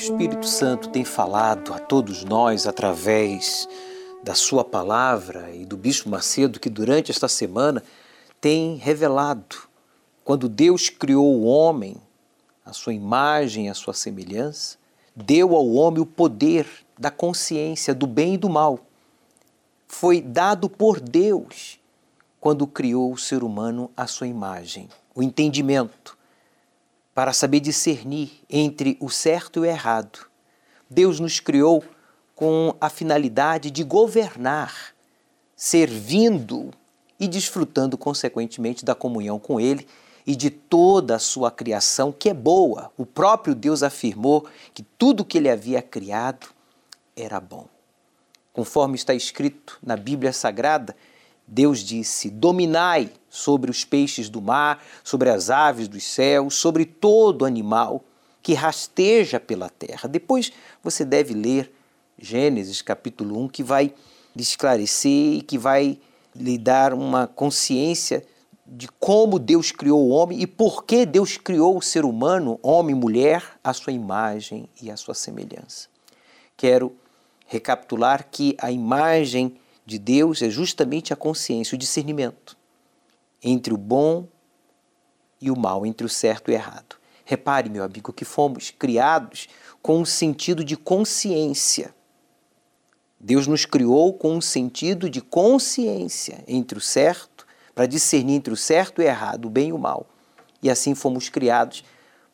Espírito Santo tem falado a todos nós através da Sua palavra e do Bispo Macedo, que durante esta semana tem revelado quando Deus criou o homem, a sua imagem, a sua semelhança, deu ao homem o poder da consciência do bem e do mal. Foi dado por Deus quando criou o ser humano à sua imagem, o entendimento para saber discernir entre o certo e o errado. Deus nos criou com a finalidade de governar, servindo e desfrutando, consequentemente, da comunhão com Ele e de toda a sua criação, que é boa. O próprio Deus afirmou que tudo que ele havia criado era bom. Conforme está escrito na Bíblia Sagrada, Deus disse: Dominai sobre os peixes do mar, sobre as aves dos céus, sobre todo animal que rasteja pela terra. Depois você deve ler Gênesis capítulo 1, que vai lhe esclarecer e que vai lhe dar uma consciência de como Deus criou o homem e por que Deus criou o ser humano, homem e mulher, à sua imagem e à sua semelhança. Quero recapitular que a imagem de Deus é justamente a consciência, o discernimento entre o bom e o mal, entre o certo e o errado. Repare, meu amigo, que fomos criados com um sentido de consciência. Deus nos criou com um sentido de consciência entre o certo, para discernir entre o certo e o errado, o bem e o mal. E assim fomos criados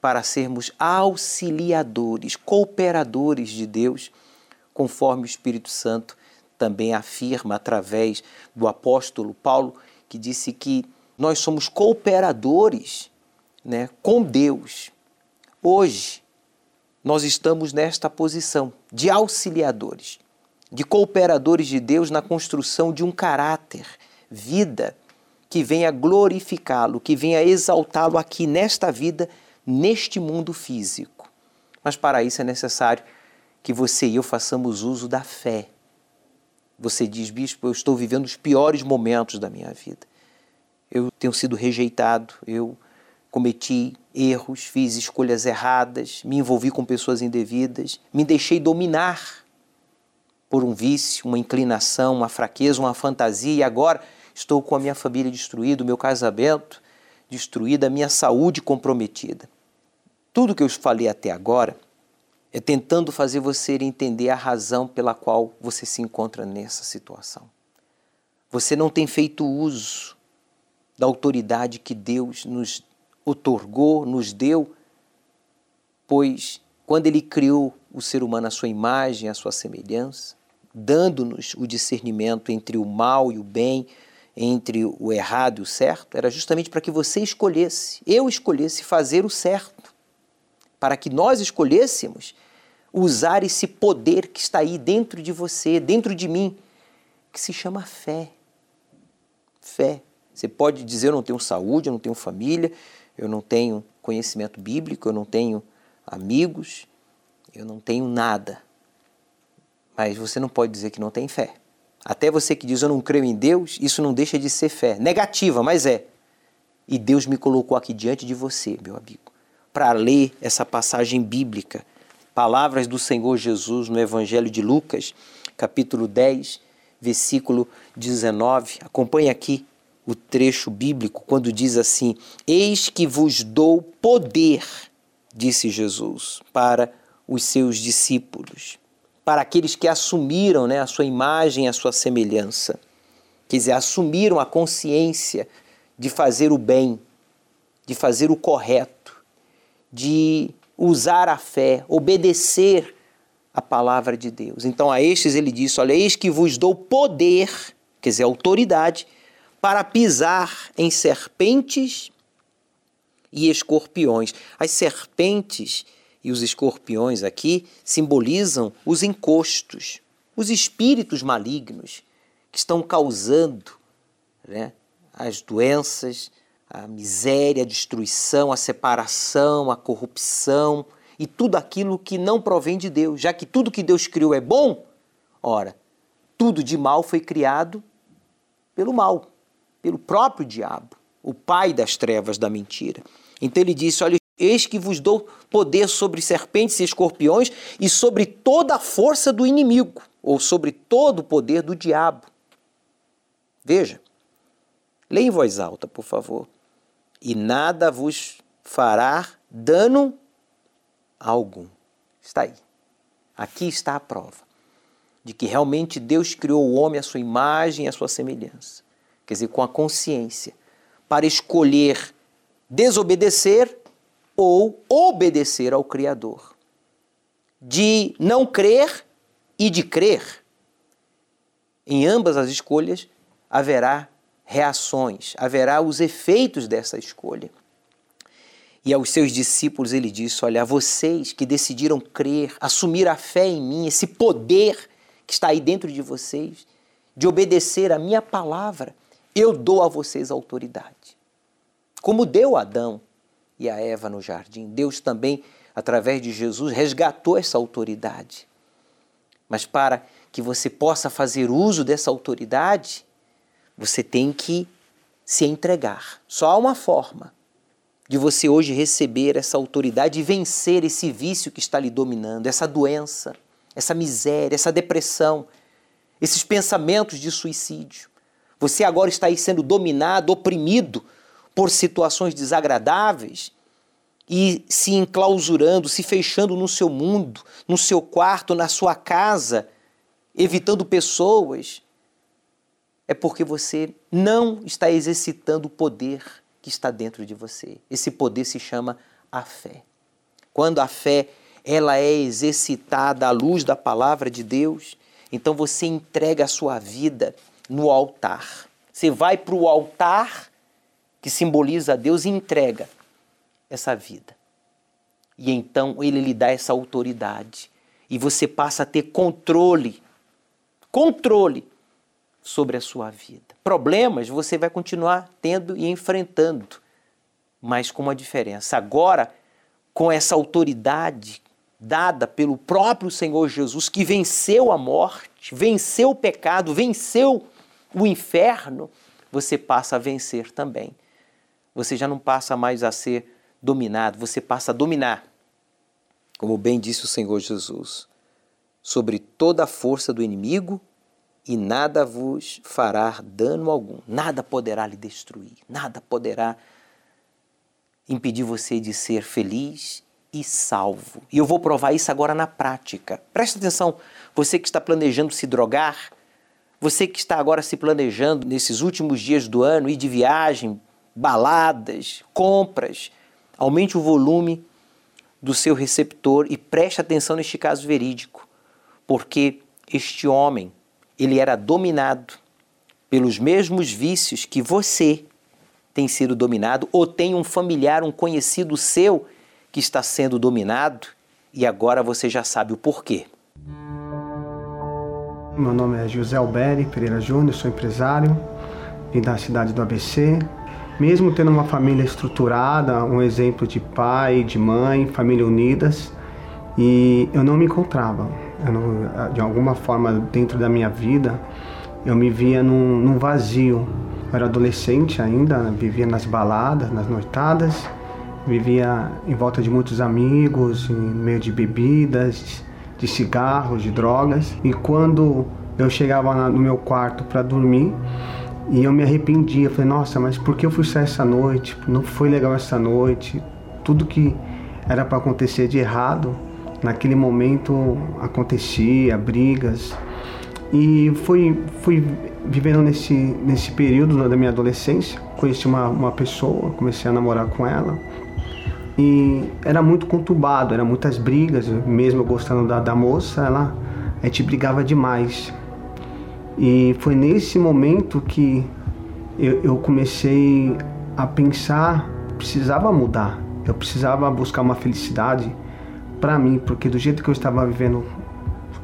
para sermos auxiliadores, cooperadores de Deus, conforme o Espírito Santo também afirma através do apóstolo Paulo, que disse que nós somos cooperadores né, com Deus. Hoje, nós estamos nesta posição de auxiliadores, de cooperadores de Deus na construção de um caráter, vida, que venha glorificá-lo, que venha exaltá-lo aqui nesta vida, neste mundo físico. Mas para isso é necessário que você e eu façamos uso da fé você diz, bispo, eu estou vivendo os piores momentos da minha vida. Eu tenho sido rejeitado, eu cometi erros, fiz escolhas erradas, me envolvi com pessoas indevidas, me deixei dominar por um vício, uma inclinação, uma fraqueza, uma fantasia e agora estou com a minha família destruída, o meu casamento destruído, a minha saúde comprometida. Tudo que eu falei até agora é tentando fazer você entender a razão pela qual você se encontra nessa situação. Você não tem feito uso da autoridade que Deus nos otorgou, nos deu, pois quando Ele criou o ser humano à sua imagem, à sua semelhança, dando-nos o discernimento entre o mal e o bem, entre o errado e o certo, era justamente para que você escolhesse, eu escolhesse fazer o certo, para que nós escolhêssemos usar esse poder que está aí dentro de você, dentro de mim, que se chama fé. Fé. Você pode dizer: eu não tenho saúde, eu não tenho família, eu não tenho conhecimento bíblico, eu não tenho amigos, eu não tenho nada. Mas você não pode dizer que não tem fé. Até você que diz eu não creio em Deus, isso não deixa de ser fé. Negativa, mas é. E Deus me colocou aqui diante de você, meu amigo, para ler essa passagem bíblica palavras do Senhor Jesus no Evangelho de Lucas, capítulo 10, versículo 19. Acompanhe aqui o trecho bíblico quando diz assim: Eis que vos dou poder, disse Jesus, para os seus discípulos, para aqueles que assumiram né, a sua imagem, a sua semelhança. Quer dizer, assumiram a consciência de fazer o bem, de fazer o correto, de usar a fé, obedecer a palavra de Deus. Então a estes ele disse: Olha, eis que vos dou poder, quer dizer, autoridade, para pisar em serpentes e escorpiões. As serpentes e os escorpiões aqui simbolizam os encostos, os espíritos malignos que estão causando né, as doenças, a miséria, a destruição, a separação, a corrupção e tudo aquilo que não provém de Deus, já que tudo que Deus criou é bom, ora, tudo de mal foi criado pelo mal, pelo próprio diabo, o pai das trevas da mentira. Então ele disse: Olha, eis que vos dou poder sobre serpentes e escorpiões e sobre toda a força do inimigo, ou sobre todo o poder do diabo. Veja, leia em voz alta, por favor e nada vos fará dano algum. Está aí. Aqui está a prova de que realmente Deus criou o homem à sua imagem e à sua semelhança. Quer dizer, com a consciência, para escolher desobedecer ou obedecer ao Criador. De não crer e de crer. Em ambas as escolhas haverá reações, haverá os efeitos dessa escolha. E aos seus discípulos ele disse: Olha, vocês que decidiram crer, assumir a fé em mim, esse poder que está aí dentro de vocês, de obedecer a minha palavra, eu dou a vocês autoridade. Como deu a Adão e a Eva no jardim, Deus também, através de Jesus, resgatou essa autoridade. Mas para que você possa fazer uso dessa autoridade, você tem que se entregar. Só há uma forma de você hoje receber essa autoridade e vencer esse vício que está lhe dominando, essa doença, essa miséria, essa depressão, esses pensamentos de suicídio. Você agora está aí sendo dominado, oprimido por situações desagradáveis e se enclausurando, se fechando no seu mundo, no seu quarto, na sua casa, evitando pessoas, é porque você não está exercitando o poder que está dentro de você. Esse poder se chama a fé. Quando a fé ela é exercitada à luz da palavra de Deus, então você entrega a sua vida no altar. Você vai para o altar que simboliza a Deus e entrega essa vida. E então ele lhe dá essa autoridade. E você passa a ter controle controle sobre a sua vida. Problemas você vai continuar tendo e enfrentando, mas com uma diferença. Agora, com essa autoridade dada pelo próprio Senhor Jesus, que venceu a morte, venceu o pecado, venceu o inferno, você passa a vencer também. Você já não passa mais a ser dominado, você passa a dominar. Como bem disse o Senhor Jesus, sobre toda a força do inimigo e nada vos fará dano algum, nada poderá lhe destruir, nada poderá impedir você de ser feliz e salvo. E eu vou provar isso agora na prática. Presta atenção, você que está planejando se drogar, você que está agora se planejando nesses últimos dias do ano ir de viagem, baladas, compras, aumente o volume do seu receptor e preste atenção neste caso verídico, porque este homem ele era dominado pelos mesmos vícios que você tem sido dominado ou tem um familiar, um conhecido seu que está sendo dominado e agora você já sabe o porquê. Meu nome é José Alberi Pereira Júnior, sou empresário, vim da cidade do ABC. Mesmo tendo uma família estruturada, um exemplo de pai, de mãe, família unidas, e eu não me encontrava não, de alguma forma dentro da minha vida, eu me via num, num vazio. Eu era adolescente ainda, vivia nas baladas, nas noitadas, vivia em volta de muitos amigos, em meio de bebidas, de cigarros, de drogas. E quando eu chegava no meu quarto para dormir, e eu me arrependia, falei, nossa, mas por que eu fui sair essa noite? Não foi legal essa noite. Tudo que era para acontecer de errado naquele momento acontecia, brigas. E fui, fui vivendo nesse, nesse período da minha adolescência, conheci uma, uma pessoa, comecei a namorar com ela. E era muito conturbado, eram muitas brigas, mesmo gostando da, da moça, ela, a gente brigava demais. E foi nesse momento que eu, eu comecei a pensar, precisava mudar, eu precisava buscar uma felicidade para mim, porque do jeito que eu estava vivendo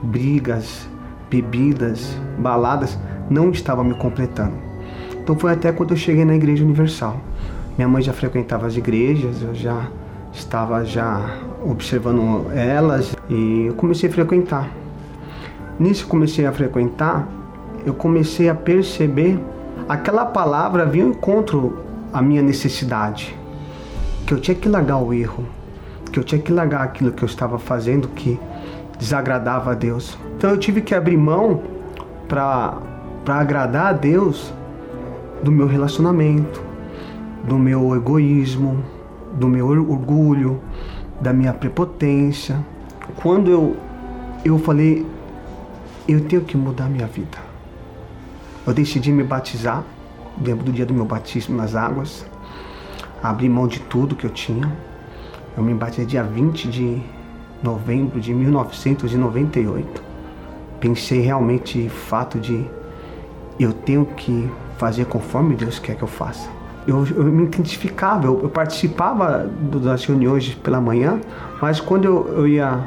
brigas, bebidas, baladas, não estava me completando. Então foi até quando eu cheguei na Igreja Universal. Minha mãe já frequentava as igrejas, eu já estava já observando elas e eu comecei a frequentar. Nisso comecei a frequentar, eu comecei a perceber aquela palavra vinha ao encontro à minha necessidade, que eu tinha que largar o erro, que eu tinha que largar aquilo que eu estava fazendo que desagradava a Deus. Então eu tive que abrir mão para agradar a Deus do meu relacionamento, do meu egoísmo, do meu orgulho, da minha prepotência. Quando eu, eu falei, eu tenho que mudar minha vida. Eu decidi me batizar, lembro do dia do meu batismo nas águas, abri mão de tudo que eu tinha. Eu me batizei dia 20 de novembro de 1998. Pensei realmente fato de eu tenho que fazer conforme Deus quer que eu faça eu, eu me identificava, eu, eu participava do, das reuniões pela manhã, mas quando eu, eu ia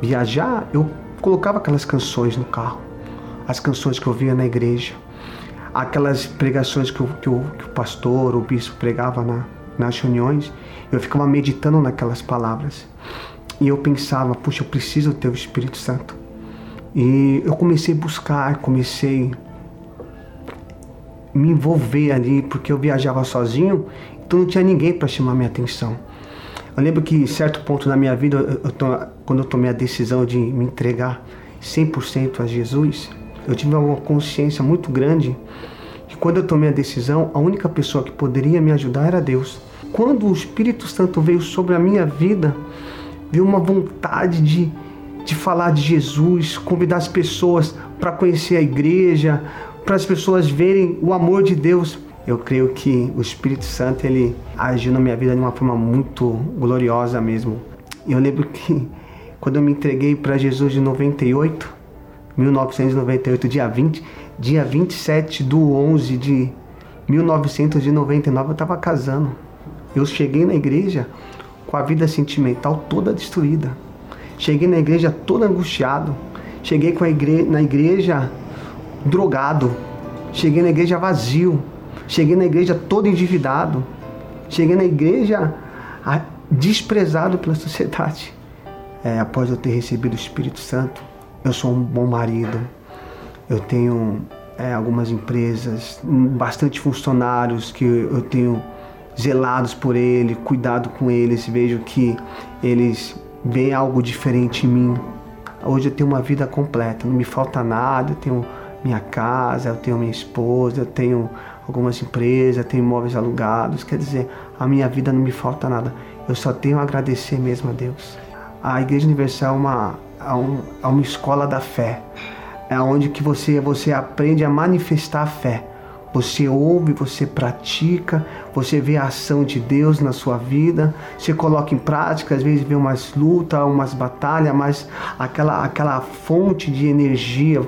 viajar, eu colocava aquelas canções no carro, as canções que eu via na igreja, aquelas pregações que, que, o, que o pastor, o bispo pregava na, nas reuniões, eu ficava meditando naquelas palavras. E eu pensava, puxa, eu preciso ter o Espírito Santo. E eu comecei a buscar, comecei me envolver ali, porque eu viajava sozinho, então não tinha ninguém para chamar minha atenção. Eu lembro que certo ponto na minha vida, eu, eu, quando eu tomei a decisão de me entregar 100% a Jesus, eu tive uma consciência muito grande que quando eu tomei a decisão, a única pessoa que poderia me ajudar era Deus. Quando o Espírito Santo veio sobre a minha vida, veio uma vontade de, de falar de Jesus, convidar as pessoas para conhecer a igreja, para as pessoas verem o amor de Deus. Eu creio que o Espírito Santo ele agiu na minha vida de uma forma muito gloriosa mesmo. Eu lembro que quando eu me entreguei para Jesus de 98, 1998, dia 20, dia 27 do 11 de 1999, eu estava casando. Eu cheguei na igreja com a vida sentimental toda destruída. Cheguei na igreja todo angustiado. Cheguei igre na igreja drogado. Cheguei na igreja vazio. Cheguei na igreja todo endividado. Cheguei na igreja desprezado pela sociedade. É, após eu ter recebido o Espírito Santo, eu sou um bom marido. Eu tenho é, algumas empresas, bastante funcionários que eu tenho zelados por ele, cuidado com eles, vejo que eles veem algo diferente em mim. Hoje eu tenho uma vida completa, não me falta nada, eu tenho minha casa, eu tenho minha esposa, eu tenho algumas empresas, tenho imóveis alugados. Quer dizer, a minha vida não me falta nada. Eu só tenho a agradecer mesmo a Deus. A Igreja Universal é uma, é uma escola da fé. É onde que você, você aprende a manifestar a fé. Você ouve, você pratica, você vê a ação de Deus na sua vida, você coloca em prática, às vezes vê umas lutas, umas batalhas, mas aquela, aquela fonte de energia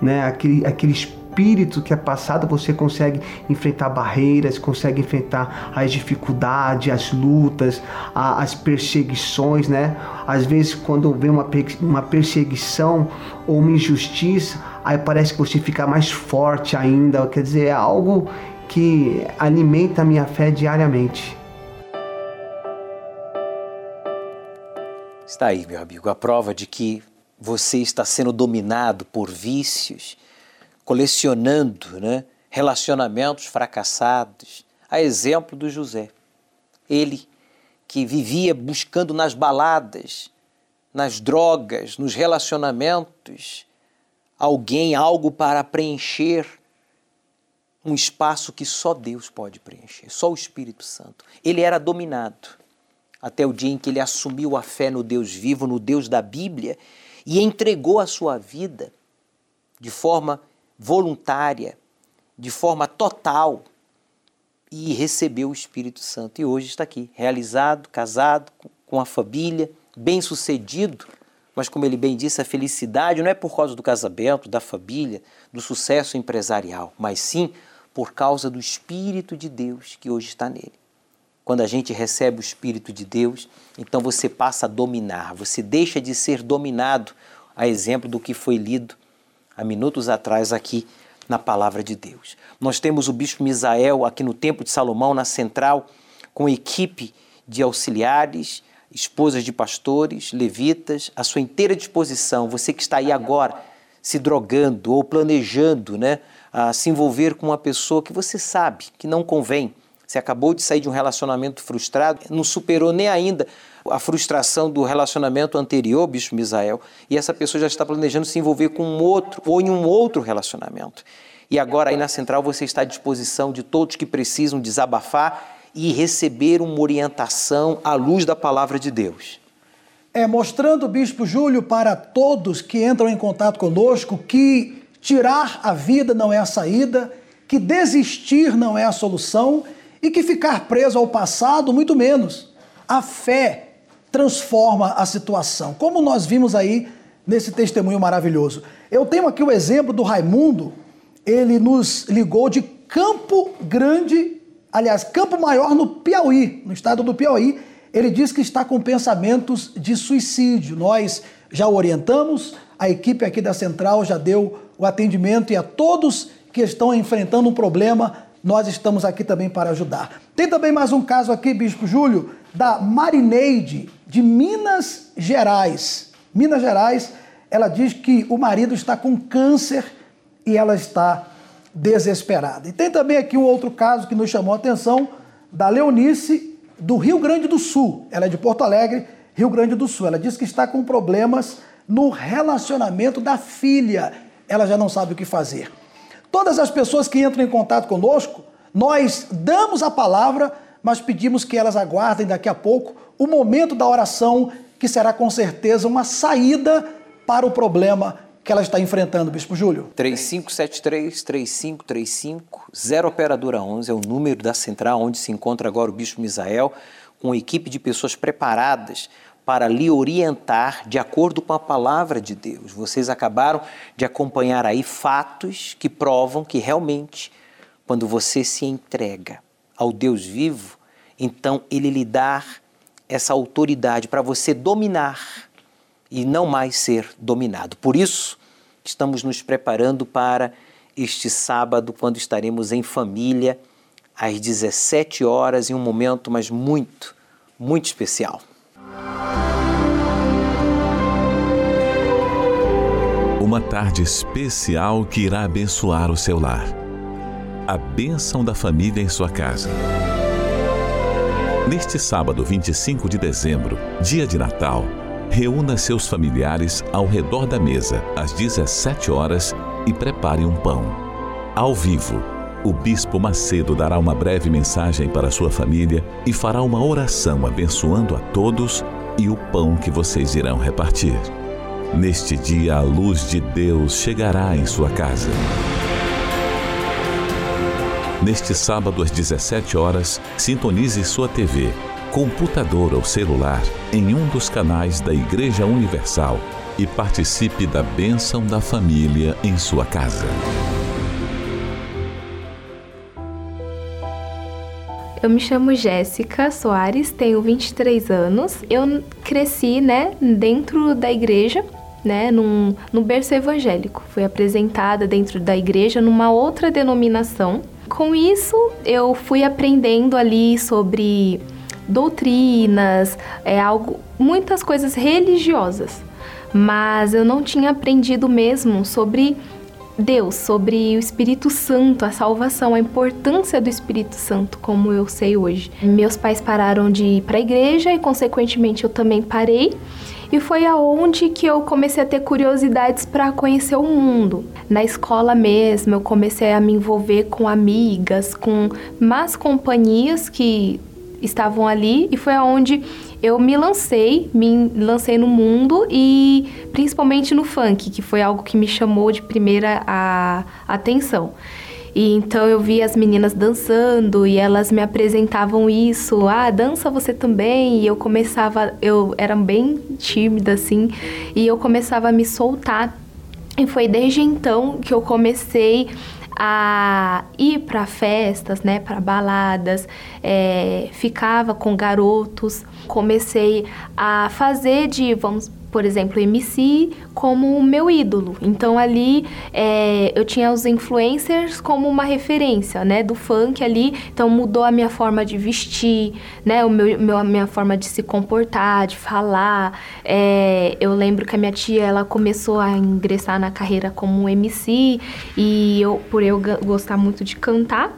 né? Aquele, aquele espírito que é passado, você consegue enfrentar barreiras, consegue enfrentar as dificuldades, as lutas, a, as perseguições, né? Às vezes, quando vem uma, uma perseguição ou uma injustiça, aí parece que você fica mais forte ainda. Quer dizer, é algo que alimenta a minha fé diariamente. Está aí, meu amigo, a prova de que você está sendo dominado por vícios, colecionando né, relacionamentos fracassados, a exemplo do José. Ele que vivia buscando nas baladas, nas drogas, nos relacionamentos, alguém, algo para preencher um espaço que só Deus pode preencher, só o Espírito Santo. Ele era dominado até o dia em que ele assumiu a fé no Deus vivo, no Deus da Bíblia, e entregou a sua vida de forma voluntária, de forma total, e recebeu o Espírito Santo. E hoje está aqui, realizado, casado, com a família, bem-sucedido. Mas, como ele bem disse, a felicidade não é por causa do casamento, da família, do sucesso empresarial, mas sim por causa do Espírito de Deus que hoje está nele. Quando a gente recebe o Espírito de Deus, então você passa a dominar, você deixa de ser dominado, a exemplo do que foi lido há minutos atrás aqui na palavra de Deus. Nós temos o bispo Misael aqui no Templo de Salomão, na central, com equipe de auxiliares, esposas de pastores, levitas, à sua inteira disposição. Você que está aí agora se drogando ou planejando né, a se envolver com uma pessoa que você sabe que não convém. Você acabou de sair de um relacionamento frustrado, não superou nem ainda a frustração do relacionamento anterior, bicho Misael, e essa pessoa já está planejando se envolver com um outro ou em um outro relacionamento. E agora aí na central você está à disposição de todos que precisam desabafar e receber uma orientação à luz da palavra de Deus. É mostrando, Bispo Júlio, para todos que entram em contato conosco que tirar a vida não é a saída, que desistir não é a solução e que ficar preso ao passado, muito menos. A fé transforma a situação, como nós vimos aí nesse testemunho maravilhoso. Eu tenho aqui o exemplo do Raimundo, ele nos ligou de Campo Grande, aliás, Campo Maior no Piauí, no estado do Piauí. Ele diz que está com pensamentos de suicídio. Nós já o orientamos, a equipe aqui da Central já deu o atendimento e a todos que estão enfrentando um problema, nós estamos aqui também para ajudar. Tem também mais um caso aqui, Bispo Júlio, da Marineide, de Minas Gerais. Minas Gerais, ela diz que o marido está com câncer e ela está desesperada. E tem também aqui um outro caso que nos chamou a atenção, da Leonice, do Rio Grande do Sul. Ela é de Porto Alegre, Rio Grande do Sul. Ela diz que está com problemas no relacionamento da filha. Ela já não sabe o que fazer. Todas as pessoas que entram em contato conosco, nós damos a palavra, mas pedimos que elas aguardem daqui a pouco o momento da oração, que será com certeza uma saída para o problema que ela está enfrentando, Bispo Júlio? 3573-3535, 0 Operadora 11 é o número da central onde se encontra agora o Bispo Misael, com uma equipe de pessoas preparadas para lhe orientar de acordo com a palavra de Deus. Vocês acabaram de acompanhar aí fatos que provam que realmente, quando você se entrega ao Deus vivo, então ele lhe dá essa autoridade para você dominar e não mais ser dominado. Por isso, estamos nos preparando para este sábado, quando estaremos em família, às 17 horas, em um momento, mas muito, muito especial. Uma tarde especial que irá abençoar o seu lar. A bênção da família em sua casa. Neste sábado 25 de dezembro, dia de Natal, reúna seus familiares ao redor da mesa às 17 horas e prepare um pão. Ao vivo, o Bispo Macedo dará uma breve mensagem para sua família e fará uma oração abençoando a todos e o pão que vocês irão repartir. Neste dia, a luz de Deus chegará em sua casa. Neste sábado, às 17 horas, sintonize sua TV, computador ou celular em um dos canais da Igreja Universal e participe da bênção da família em sua casa. Eu me chamo Jéssica Soares, tenho 23 anos. Eu cresci, né, dentro da igreja né, num, num berço evangélico. Fui apresentada dentro da igreja numa outra denominação. Com isso, eu fui aprendendo ali sobre doutrinas, é algo, muitas coisas religiosas. Mas eu não tinha aprendido mesmo sobre Deus, sobre o Espírito Santo, a salvação, a importância do Espírito Santo, como eu sei hoje. Meus pais pararam de ir para a igreja e, consequentemente, eu também parei e foi aonde que eu comecei a ter curiosidades para conhecer o mundo. Na escola mesmo, eu comecei a me envolver com amigas, com más companhias que estavam ali e foi aonde eu me lancei, me lancei no mundo e principalmente no funk, que foi algo que me chamou de primeira a atenção. E então eu vi as meninas dançando e elas me apresentavam isso, ah, dança você também. E eu começava, eu era bem tímida assim, e eu começava a me soltar. E foi desde então que eu comecei a ir para festas, né, para baladas, é, ficava com garotos. Comecei a fazer de, vamos por exemplo, MC como o meu ídolo. Então ali é, eu tinha os influencers como uma referência, né, do funk ali. Então mudou a minha forma de vestir, né, o meu, meu a minha forma de se comportar, de falar. É, eu lembro que a minha tia ela começou a ingressar na carreira como MC e eu por eu gostar muito de cantar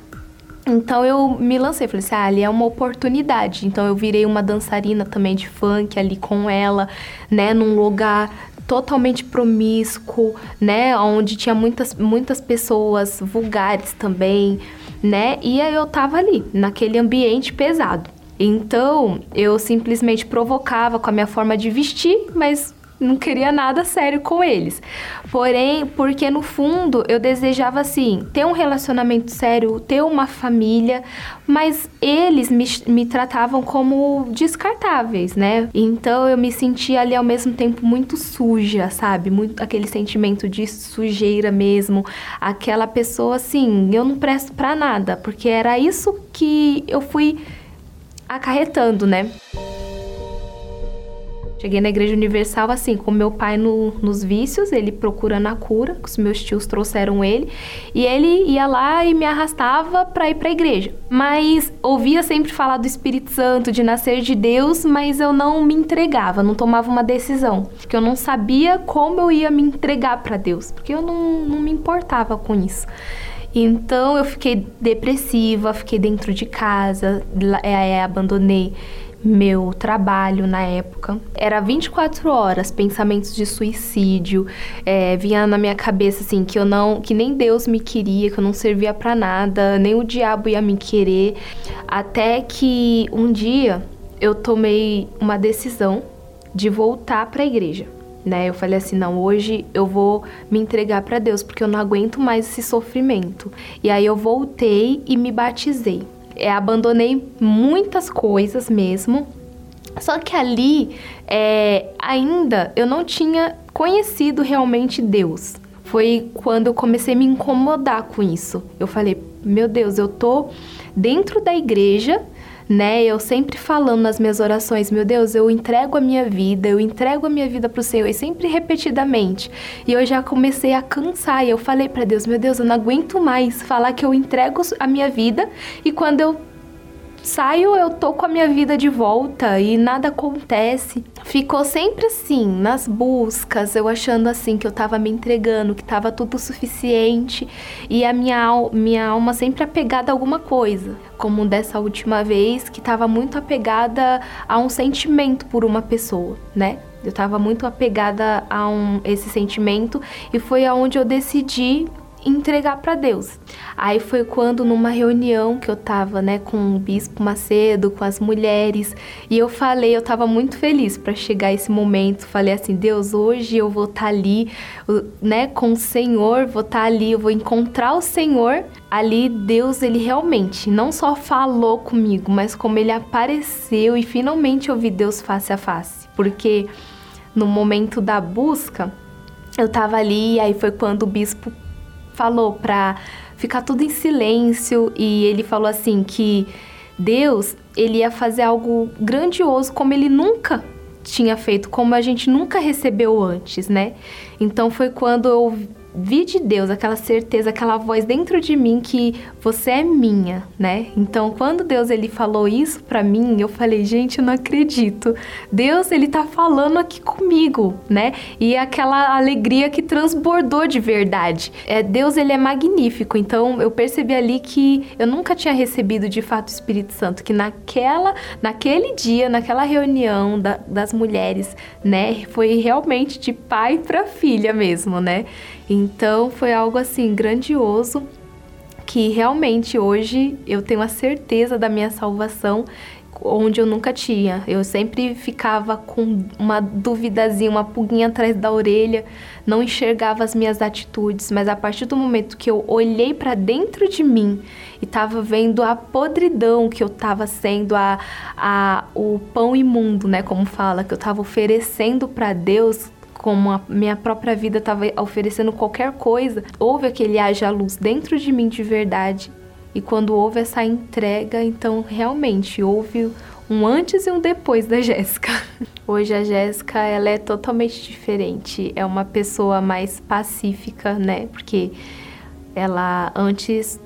então eu me lancei, falei assim, ah, ali é uma oportunidade. Então eu virei uma dançarina também de funk ali com ela, né, num lugar totalmente promíscuo, né, onde tinha muitas muitas pessoas vulgares também, né? E aí eu tava ali, naquele ambiente pesado. Então, eu simplesmente provocava com a minha forma de vestir, mas não queria nada sério com eles. Porém, porque no fundo eu desejava assim, ter um relacionamento sério, ter uma família, mas eles me, me tratavam como descartáveis, né? Então eu me sentia ali ao mesmo tempo muito suja, sabe? Muito aquele sentimento de sujeira mesmo, aquela pessoa assim, eu não presto para nada, porque era isso que eu fui acarretando, né? Cheguei na Igreja Universal assim, com meu pai no, nos vícios, ele procurando a cura, os meus tios trouxeram ele, e ele ia lá e me arrastava para ir para a igreja. Mas ouvia sempre falar do Espírito Santo, de nascer de Deus, mas eu não me entregava, não tomava uma decisão, porque eu não sabia como eu ia me entregar para Deus, porque eu não, não me importava com isso. Então eu fiquei depressiva, fiquei dentro de casa, é, é, abandonei meu trabalho na época. Era 24 horas, pensamentos de suicídio, é, vinha na minha cabeça assim que eu não, que nem Deus me queria, que eu não servia para nada, nem o diabo ia me querer, até que um dia eu tomei uma decisão de voltar para a igreja. Né? Eu falei assim, não, hoje eu vou me entregar para Deus porque eu não aguento mais esse sofrimento. E aí eu voltei e me batizei é, abandonei muitas coisas mesmo. Só que ali, é, ainda eu não tinha conhecido realmente Deus. Foi quando eu comecei a me incomodar com isso. Eu falei, meu Deus, eu tô dentro da igreja, né? Eu sempre falando nas minhas orações, meu Deus, eu entrego a minha vida, eu entrego a minha vida para o Senhor, e sempre repetidamente. E eu já comecei a cansar, e eu falei para Deus, meu Deus, eu não aguento mais falar que eu entrego a minha vida e quando eu saio, eu tô com a minha vida de volta e nada acontece. Ficou sempre assim, nas buscas, eu achando assim que eu tava me entregando, que tava tudo suficiente e a minha, minha alma sempre apegada a alguma coisa. Como dessa última vez, que tava muito apegada a um sentimento por uma pessoa, né? Eu tava muito apegada a um, esse sentimento e foi aonde eu decidi entregar para Deus. Aí foi quando numa reunião que eu tava, né, com o bispo Macedo, com as mulheres, e eu falei, eu tava muito feliz para chegar esse momento. Falei assim: "Deus, hoje eu vou estar tá ali, né, com o Senhor, vou estar tá ali, eu vou encontrar o Senhor". Ali Deus, ele realmente não só falou comigo, mas como ele apareceu e finalmente eu vi Deus face a face. Porque no momento da busca, eu tava ali, e aí foi quando o bispo falou para ficar tudo em silêncio e ele falou assim que Deus, ele ia fazer algo grandioso como ele nunca tinha feito, como a gente nunca recebeu antes, né? Então foi quando eu vi de Deus aquela certeza, aquela voz dentro de mim que você é minha, né? Então, quando Deus ele falou isso para mim, eu falei, gente, eu não acredito. Deus, ele tá falando aqui comigo, né? E aquela alegria que transbordou de verdade. É, Deus, ele é magnífico. Então, eu percebi ali que eu nunca tinha recebido de fato o Espírito Santo, que naquela, naquele dia, naquela reunião da, das mulheres, né, foi realmente de pai para filha mesmo, né? Então foi algo assim grandioso que realmente hoje eu tenho a certeza da minha salvação onde eu nunca tinha. Eu sempre ficava com uma duvidazinha, uma pulguinha atrás da orelha, não enxergava as minhas atitudes, mas a partir do momento que eu olhei para dentro de mim e estava vendo a podridão que eu estava sendo, a, a, o pão imundo, né, como fala, que eu estava oferecendo para Deus, como a minha própria vida estava oferecendo qualquer coisa, houve aquele haja luz dentro de mim de verdade. E quando houve essa entrega, então realmente houve um antes e um depois da Jéssica. Hoje a Jéssica, ela é totalmente diferente. É uma pessoa mais pacífica, né? Porque ela antes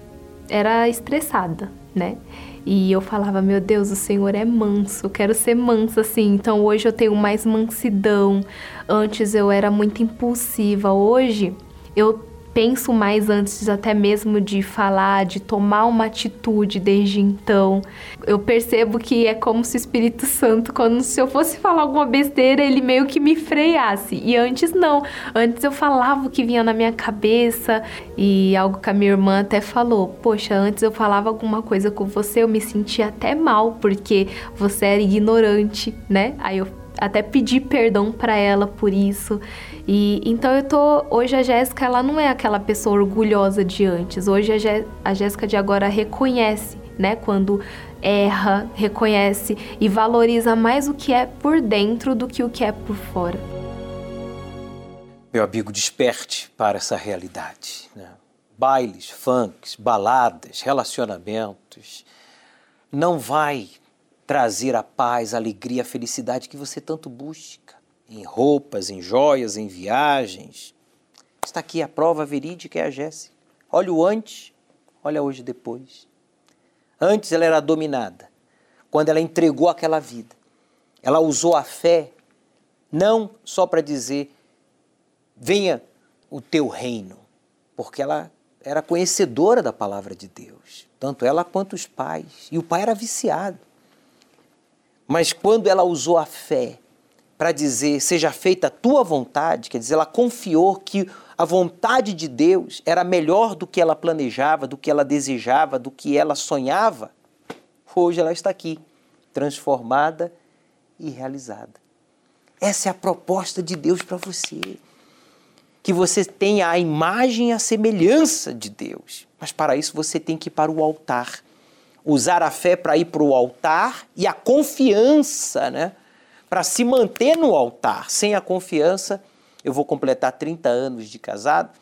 era estressada, né? E eu falava, meu Deus, o Senhor é manso, quero ser mansa assim. Então hoje eu tenho mais mansidão. Antes eu era muito impulsiva. Hoje eu penso mais antes até mesmo de falar, de tomar uma atitude desde então. Eu percebo que é como se o Espírito Santo, quando se eu fosse falar alguma besteira, ele meio que me freasse. E antes não. Antes eu falava o que vinha na minha cabeça e algo que a minha irmã até falou: "Poxa, antes eu falava alguma coisa com você, eu me sentia até mal porque você era ignorante, né?" Aí eu até pedi perdão para ela por isso. E então eu tô hoje a Jéssica ela não é aquela pessoa orgulhosa de antes. Hoje a, Jé, a Jéssica de agora reconhece, né, quando erra, reconhece e valoriza mais o que é por dentro do que o que é por fora. Meu amigo, desperte para essa realidade. Né? Bailes, funks, baladas, relacionamentos. Não vai trazer a paz, a alegria, a felicidade que você tanto busca em roupas, em joias, em viagens. Está aqui a prova verídica, é a Jéssica. Olha o antes, olha hoje depois. Antes ela era dominada, quando ela entregou aquela vida. Ela usou a fé não só para dizer venha o teu reino, porque ela era conhecedora da palavra de Deus, tanto ela quanto os pais. E o pai era viciado. Mas quando ela usou a fé para dizer seja feita a tua vontade, quer dizer, ela confiou que a vontade de Deus era melhor do que ela planejava, do que ela desejava, do que ela sonhava, hoje ela está aqui, transformada e realizada. Essa é a proposta de Deus para você. Que você tenha a imagem e a semelhança de Deus. Mas para isso você tem que ir para o altar usar a fé para ir para o altar e a confiança, né? Para se manter no altar. Sem a confiança, eu vou completar 30 anos de casado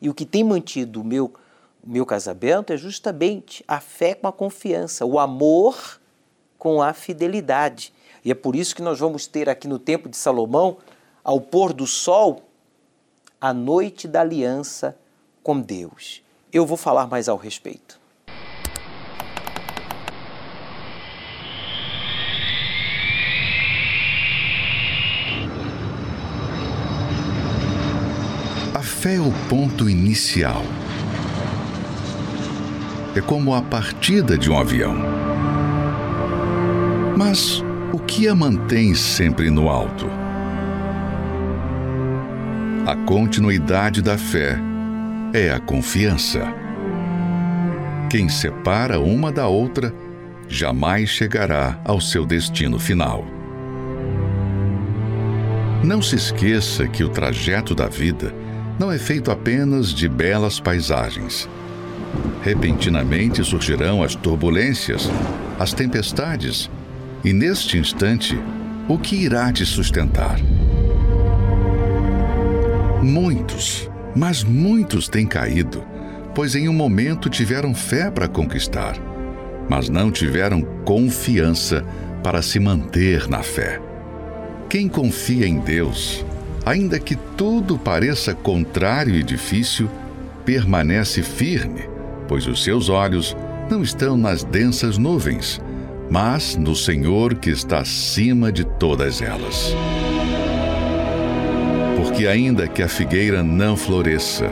e o que tem mantido o meu, meu casamento é justamente a fé com a confiança, o amor com a fidelidade. E é por isso que nós vamos ter aqui no Templo de Salomão, ao pôr do sol, a noite da aliança com Deus. Eu vou falar mais ao respeito. Fé é o ponto inicial. É como a partida de um avião. Mas o que a mantém sempre no alto? A continuidade da fé é a confiança. Quem separa uma da outra jamais chegará ao seu destino final. Não se esqueça que o trajeto da vida não é feito apenas de belas paisagens. Repentinamente surgirão as turbulências, as tempestades, e neste instante, o que irá te sustentar? Muitos, mas muitos têm caído, pois em um momento tiveram fé para conquistar, mas não tiveram confiança para se manter na fé. Quem confia em Deus ainda que tudo pareça contrário e difícil, permanece firme, pois os seus olhos não estão nas densas nuvens, mas no Senhor que está acima de todas elas. Porque, ainda que a figueira não floresça,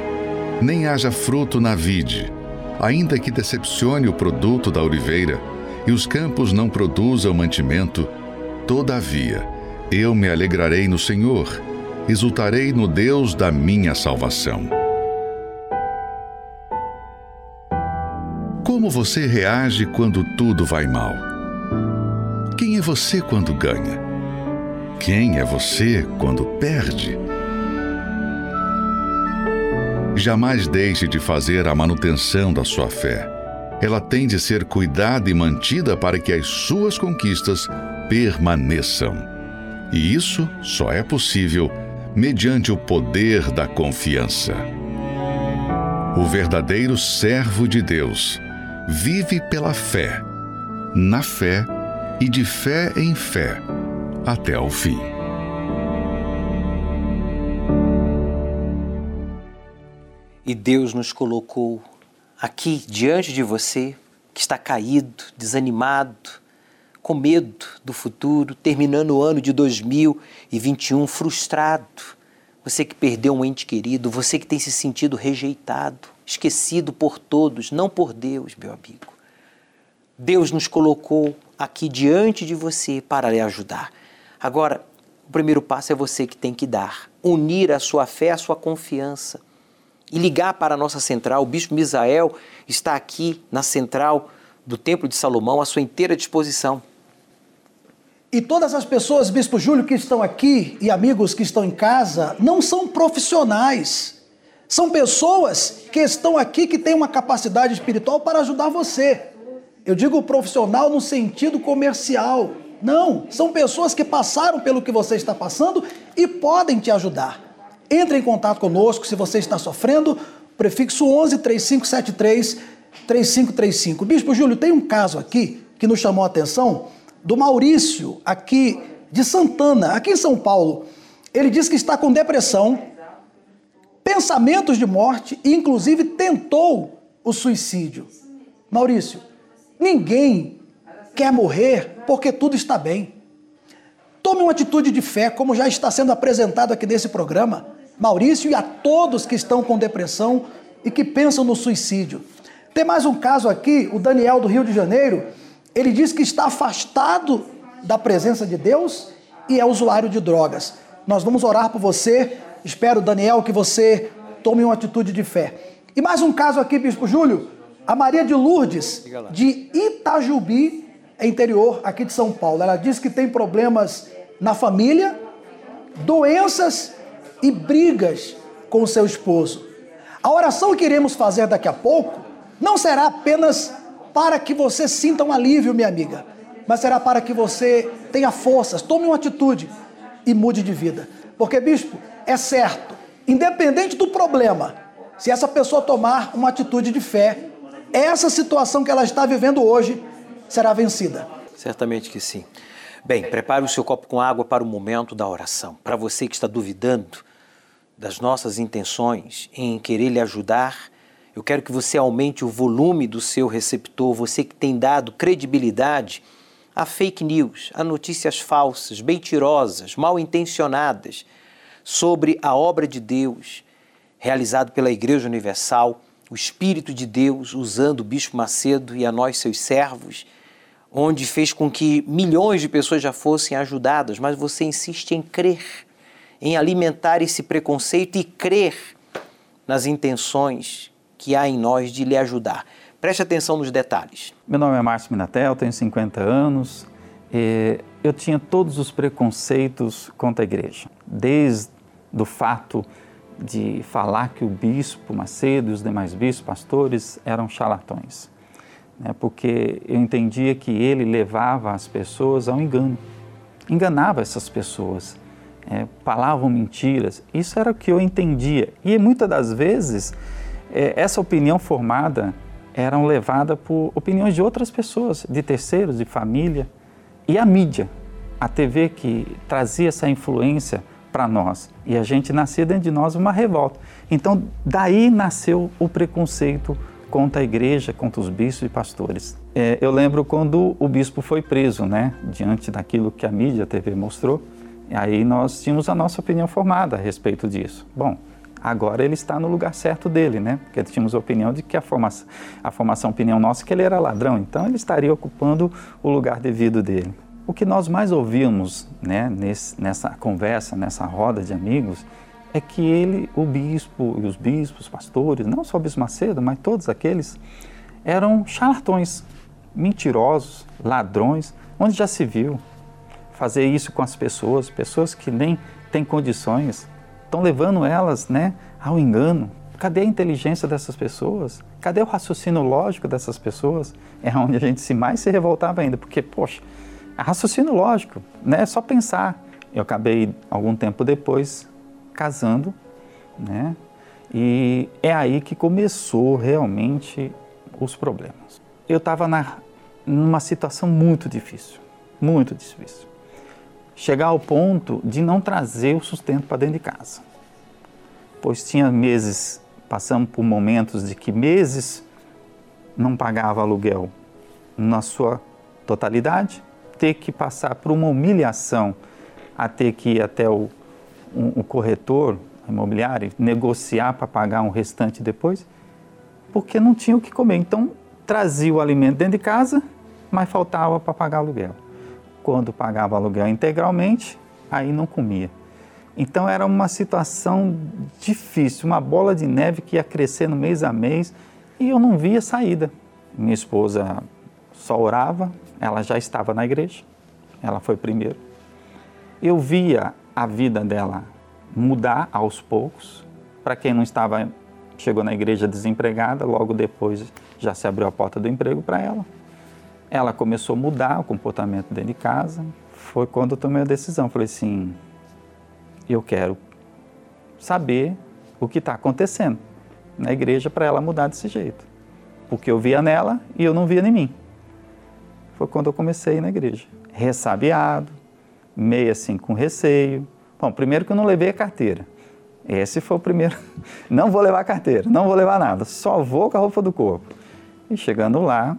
nem haja fruto na vide, ainda que decepcione o produto da oliveira e os campos não produzam mantimento, todavia eu me alegrarei no Senhor exultarei no Deus da minha salvação. Como você reage quando tudo vai mal? Quem é você quando ganha? Quem é você quando perde? Jamais deixe de fazer a manutenção da sua fé. Ela tem de ser cuidada e mantida para que as suas conquistas permaneçam. E isso só é possível mediante o poder da confiança. O verdadeiro servo de Deus vive pela fé, na fé e de fé em fé, até o fim. E Deus nos colocou aqui diante de você, que está caído, desanimado, com medo do futuro, terminando o ano de 2021 frustrado. Você que perdeu um ente querido, você que tem se sentido rejeitado, esquecido por todos, não por Deus, meu amigo. Deus nos colocou aqui diante de você para lhe ajudar. Agora, o primeiro passo é você que tem que dar, unir a sua fé, a sua confiança e ligar para a nossa central. O bispo Misael está aqui na central do Templo de Salomão à sua inteira disposição. E todas as pessoas, Bispo Júlio, que estão aqui e amigos que estão em casa, não são profissionais. São pessoas que estão aqui que têm uma capacidade espiritual para ajudar você. Eu digo profissional no sentido comercial. Não, são pessoas que passaram pelo que você está passando e podem te ajudar. Entre em contato conosco se você está sofrendo. Prefixo 11 3573 3535. Bispo Júlio, tem um caso aqui que nos chamou a atenção do Maurício, aqui de Santana, aqui em São Paulo. Ele diz que está com depressão, pensamentos de morte e, inclusive, tentou o suicídio. Maurício, ninguém quer morrer porque tudo está bem. Tome uma atitude de fé, como já está sendo apresentado aqui nesse programa. Maurício e a todos que estão com depressão e que pensam no suicídio. Tem mais um caso aqui, o Daniel do Rio de Janeiro ele diz que está afastado da presença de Deus e é usuário de drogas. Nós vamos orar por você. Espero, Daniel, que você tome uma atitude de fé. E mais um caso aqui, Bispo Júlio. A Maria de Lourdes, de Itajubi, interior aqui de São Paulo. Ela diz que tem problemas na família, doenças e brigas com o seu esposo. A oração que iremos fazer daqui a pouco não será apenas para que você sinta um alívio, minha amiga, mas será para que você tenha forças, tome uma atitude e mude de vida. Porque, bispo, é certo, independente do problema, se essa pessoa tomar uma atitude de fé, essa situação que ela está vivendo hoje será vencida. Certamente que sim. Bem, prepare o seu copo com água para o momento da oração. Para você que está duvidando das nossas intenções em querer lhe ajudar, eu quero que você aumente o volume do seu receptor, você que tem dado credibilidade a fake news, a notícias falsas, mentirosas, mal intencionadas sobre a obra de Deus realizado pela Igreja Universal, o Espírito de Deus usando o Bispo Macedo e a nós, seus servos, onde fez com que milhões de pessoas já fossem ajudadas, mas você insiste em crer, em alimentar esse preconceito e crer nas intenções que há em nós de lhe ajudar. Preste atenção nos detalhes. Meu nome é Márcio Minatel, tenho 50 anos. eu tinha todos os preconceitos contra a igreja, desde o fato de falar que o bispo Macedo e os demais bispos, pastores, eram charlatões. Né? Porque eu entendia que ele levava as pessoas ao engano, enganava essas pessoas, é, falavam mentiras. Isso era o que eu entendia. E muitas das vezes essa opinião formada eram levada por opiniões de outras pessoas, de terceiros, de família e a mídia, a TV que trazia essa influência para nós e a gente nascia dentro de nós uma revolta. Então daí nasceu o preconceito contra a igreja, contra os bispos e pastores. É, eu lembro quando o bispo foi preso, né, diante daquilo que a mídia, a TV mostrou, aí nós tínhamos a nossa opinião formada a respeito disso. Bom, agora ele está no lugar certo dele, né? Porque tínhamos a opinião de que a formação, a formação opinião nossa é que ele era ladrão, então ele estaria ocupando o lugar devido dele. O que nós mais ouvimos né, nesse, nessa conversa, nessa roda de amigos, é que ele, o bispo e os bispos, pastores, não só o bispo Macedo, mas todos aqueles, eram charlatões, mentirosos, ladrões, onde já se viu fazer isso com as pessoas, pessoas que nem têm condições estão levando elas né, ao engano. Cadê a inteligência dessas pessoas? Cadê o raciocínio lógico dessas pessoas? É onde a gente se mais se revoltava ainda, porque, poxa, é raciocínio lógico, né? É só pensar. Eu acabei, algum tempo depois, casando, né? E é aí que começou realmente os problemas. Eu estava numa situação muito difícil, muito difícil. Chegar ao ponto de não trazer o sustento para dentro de casa. Pois tinha meses, passamos por momentos de que meses não pagava aluguel na sua totalidade, ter que passar por uma humilhação a ter que ir até o, um, o corretor imobiliário, negociar para pagar um restante depois, porque não tinha o que comer. Então, trazia o alimento dentro de casa, mas faltava para pagar aluguel. Quando pagava aluguel integralmente, aí não comia. Então era uma situação difícil, uma bola de neve que ia crescendo mês a mês e eu não via saída. Minha esposa só orava, ela já estava na igreja, ela foi primeiro. Eu via a vida dela mudar aos poucos. Para quem não estava, chegou na igreja desempregada, logo depois já se abriu a porta do emprego para ela. Ela começou a mudar o comportamento dentro de casa. Foi quando eu tomei a decisão. Falei assim: eu quero saber o que está acontecendo na igreja para ela mudar desse jeito. Porque eu via nela e eu não via em mim. Foi quando eu comecei na igreja. Ressabiado, meio assim com receio. Bom, primeiro que eu não levei a carteira. Esse foi o primeiro. Não vou levar a carteira, não vou levar nada, só vou com a roupa do corpo. E chegando lá,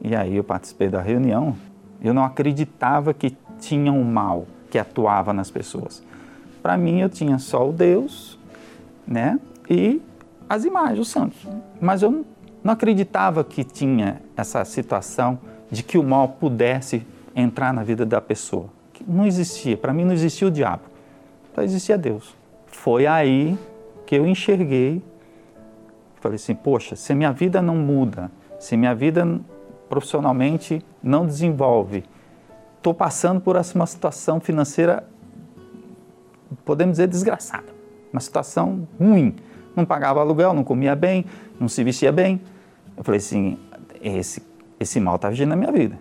e aí eu participei da reunião, eu não acreditava que tinha um mal que atuava nas pessoas. Para mim, eu tinha só o Deus, né? E as imagens, os santos. Mas eu não acreditava que tinha essa situação de que o mal pudesse entrar na vida da pessoa. Não existia. Para mim, não existia o diabo. Só existia Deus. Foi aí que eu enxerguei. Falei assim: poxa, se minha vida não muda, se minha vida profissionalmente não desenvolve, estou passando por uma situação financeira, podemos dizer, desgraçada. Uma situação ruim. Não pagava aluguel, não comia bem, não se vestia bem. Eu falei assim: esse, esse mal está agindo na minha vida.